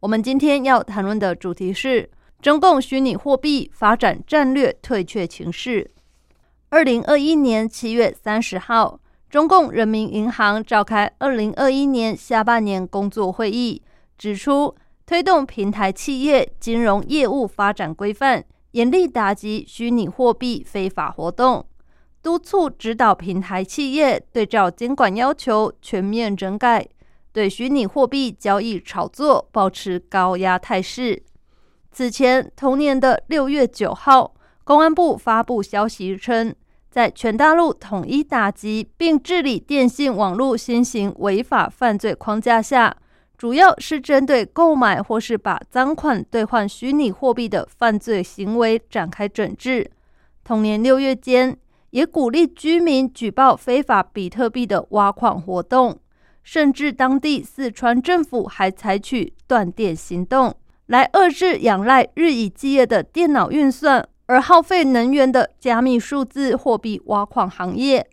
我们今天要谈论的主题是中共虚拟货币发展战略退却情势。二零二一年七月三十号，中共人民银行召开二零二一年下半年工作会议，指出推动平台企业金融业务发展规范，严厉打击虚拟货币非法活动。督促指导平台企业对照监管要求全面整改，对虚拟货币交易炒作保持高压态势。此前，同年的六月九号，公安部发布消息称，在全大陆统一打击并治理电信网络新型违法犯罪框架下，主要是针对购买或是把赃款兑换虚拟货币的犯罪行为展开整治。同年六月间。也鼓励居民举报非法比特币的挖矿活动，甚至当地四川政府还采取断电行动，来遏制仰赖日以继夜的电脑运算而耗费能源的加密数字货币挖矿行业。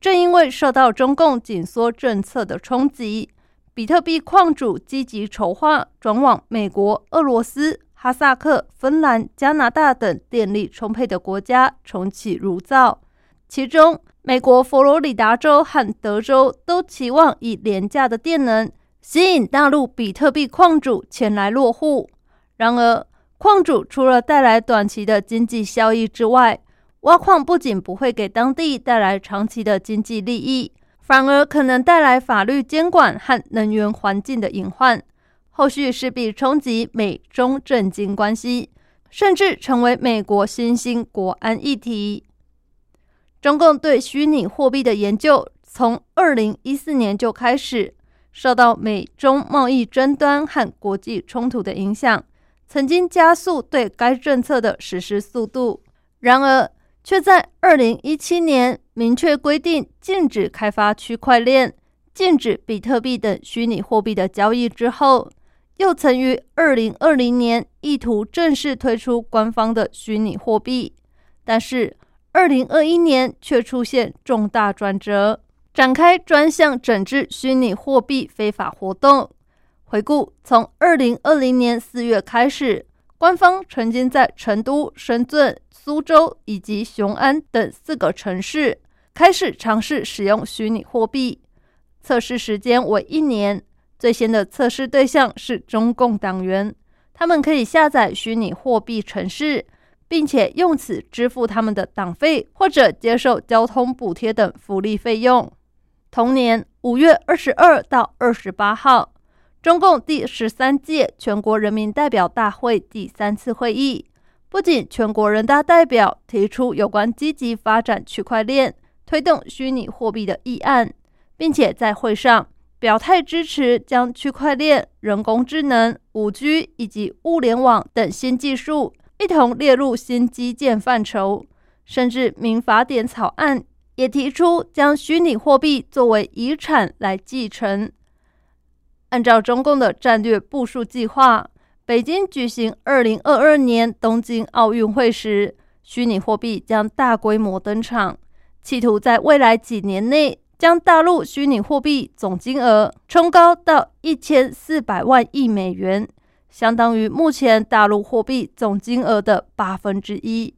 正因为受到中共紧缩政策的冲击，比特币矿主积极筹划转往美国、俄罗斯、哈萨克、芬兰、加拿大等电力充沛的国家重启炉灶。其中，美国佛罗里达州和德州都期望以廉价的电能吸引大陆比特币矿主前来落户。然而，矿主除了带来短期的经济效益之外，挖矿不仅不会给当地带来长期的经济利益，反而可能带来法律监管和能源环境的隐患，后续势必冲击美中政经关系，甚至成为美国新兴国安议题。中共对虚拟货币的研究从二零一四年就开始，受到美中贸易争端和国际冲突的影响，曾经加速对该政策的实施速度。然而，却在二零一七年明确规定禁止开发区块链、禁止比特币等虚拟货币的交易之后，又曾于二零二零年意图正式推出官方的虚拟货币，但是。二零二一年却出现重大转折，展开专项整治虚拟货币非法活动。回顾从二零二零年四月开始，官方曾经在成都、深圳、苏州以及雄安等四个城市开始尝试使用虚拟货币，测试时间为一年。最先的测试对象是中共党员，他们可以下载虚拟货币程式。并且用此支付他们的党费或者接受交通补贴等福利费用。同年五月二十二到二十八号，中共第十三届全国人民代表大会第三次会议，不仅全国人大代表提出有关积极发展区块链、推动虚拟货币的议案，并且在会上表态支持将区块链、人工智能、五 G 以及物联网等新技术。一同列入新基建范畴，甚至民法典草案也提出将虚拟货币作为遗产来继承。按照中共的战略部署计划，北京举行二零二二年东京奥运会时，虚拟货币将大规模登场，企图在未来几年内将大陆虚拟货币总金额冲高到一千四百万亿美元。相当于目前大陆货币总金额的八分之一。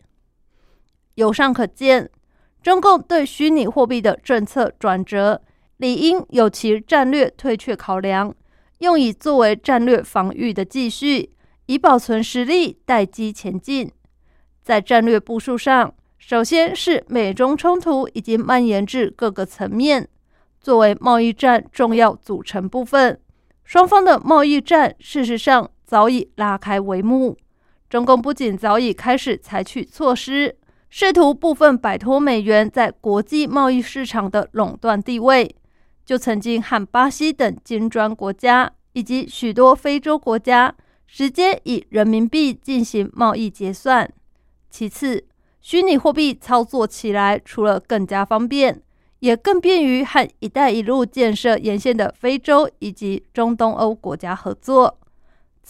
由上可见，中共对虚拟货币的政策转折，理应有其战略退却考量，用以作为战略防御的继续，以保存实力，待机前进。在战略部署上，首先是美中冲突已经蔓延至各个层面，作为贸易战重要组成部分，双方的贸易战事实上。早已拉开帷幕。中共不仅早已开始采取措施，试图部分摆脱美元在国际贸易市场的垄断地位，就曾经和巴西等金砖国家以及许多非洲国家直接以人民币进行贸易结算。其次，虚拟货币操作起来除了更加方便，也更便于和“一带一路”建设沿线的非洲以及中东欧国家合作。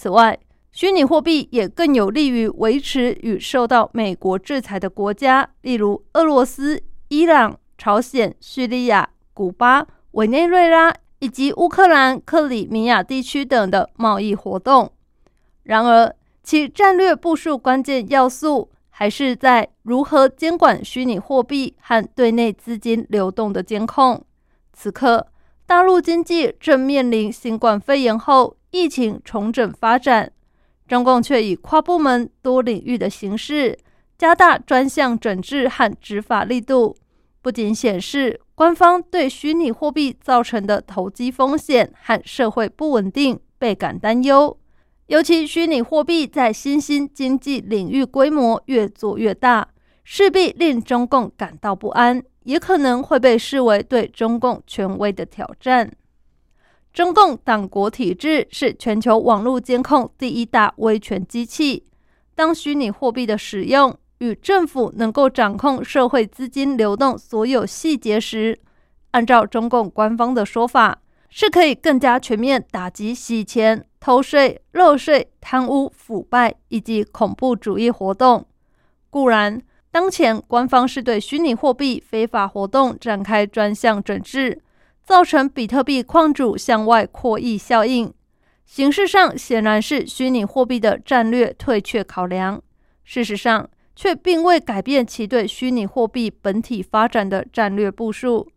此外，虚拟货币也更有利于维持与受到美国制裁的国家，例如俄罗斯、伊朗、朝鲜、叙利亚、古巴、委内瑞拉以及乌克兰、克里米亚地区等的贸易活动。然而，其战略部署关键要素还是在如何监管虚拟货币和对内资金流动的监控。此刻，大陆经济正面临新冠肺炎后疫情重整发展，中共却以跨部门、多领域的形式加大专项整治和执法力度，不仅显示官方对虚拟货币造成的投机风险和社会不稳定倍感担忧。尤其虚拟货币在新兴经济领域规模越做越大，势必令中共感到不安，也可能会被视为对中共权威的挑战。中共党国体制是全球网络监控第一大威权机器。当虚拟货币的使用与政府能够掌控社会资金流动所有细节时，按照中共官方的说法，是可以更加全面打击洗钱。偷税、漏税、贪污腐败以及恐怖主义活动。固然，当前官方是对虚拟货币非法活动展开专项整治，造成比特币矿主向外扩溢效应。形式上显然是虚拟货币的战略退却考量，事实上却并未改变其对虚拟货币本体发展的战略部署，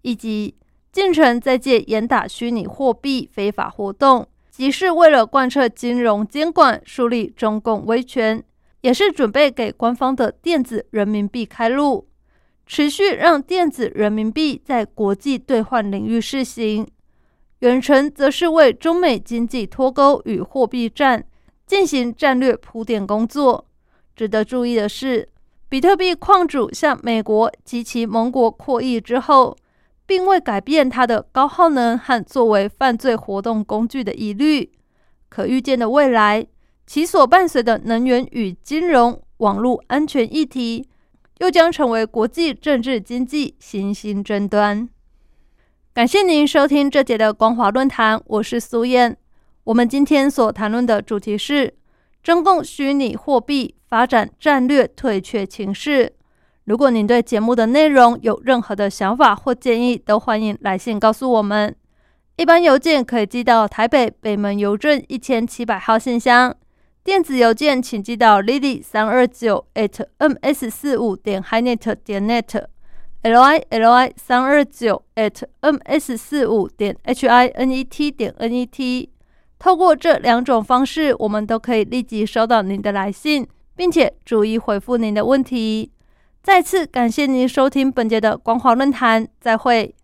以及进程在借严打虚拟货币非法活动。即是为了贯彻金融监管、树立中共威权，也是准备给官方的电子人民币开路，持续让电子人民币在国际兑换领域试行。远程则是为中美经济脱钩与货币战进行战略铺垫工作。值得注意的是，比特币矿主向美国及其盟国扩议之后。并未改变它的高耗能和作为犯罪活动工具的疑虑。可预见的未来，其所伴随的能源与金融、网络安全议题，又将成为国际政治经济新兴争端。感谢您收听这节的光华论坛，我是苏燕。我们今天所谈论的主题是中共虚拟货币发展战略退却情势。如果您对节目的内容有任何的想法或建议，都欢迎来信告诉我们。一般邮件可以寄到台北北门邮政一千七百号信箱，电子邮件请寄到 lily 三二九 at ms 四五点 hinet 点 net，l i l i 三二九 at ms 四五点 h i n e t 点 n e t。透过这两种方式，我们都可以立即收到您的来信，并且逐一回复您的问题。再次感谢您收听本节的光华论坛，再会。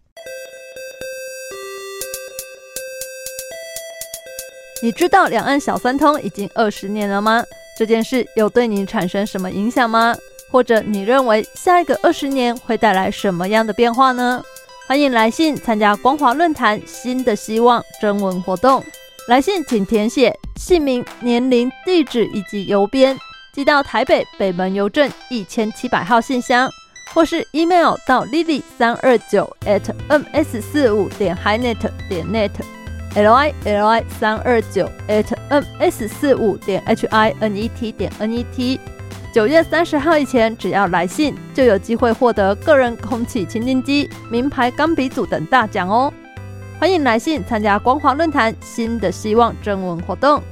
你知道两岸小三通已经二十年了吗？这件事有对你产生什么影响吗？或者你认为下一个二十年会带来什么样的变化呢？欢迎来信参加光华论坛新的希望征文活动。来信请填写姓名、年龄、地址以及邮编。寄到台北北门邮政一千七百号信箱，或是 email 到 lily 三二九 at ms 四五点 hinet 点 LILY 三二九 at ms 四五点 h i n e t 点 n e t。九月三十号以前，只要来信，就有机会获得个人空气清新机、名牌钢笔组等大奖哦！欢迎来信参加光华论坛新的希望征文活动。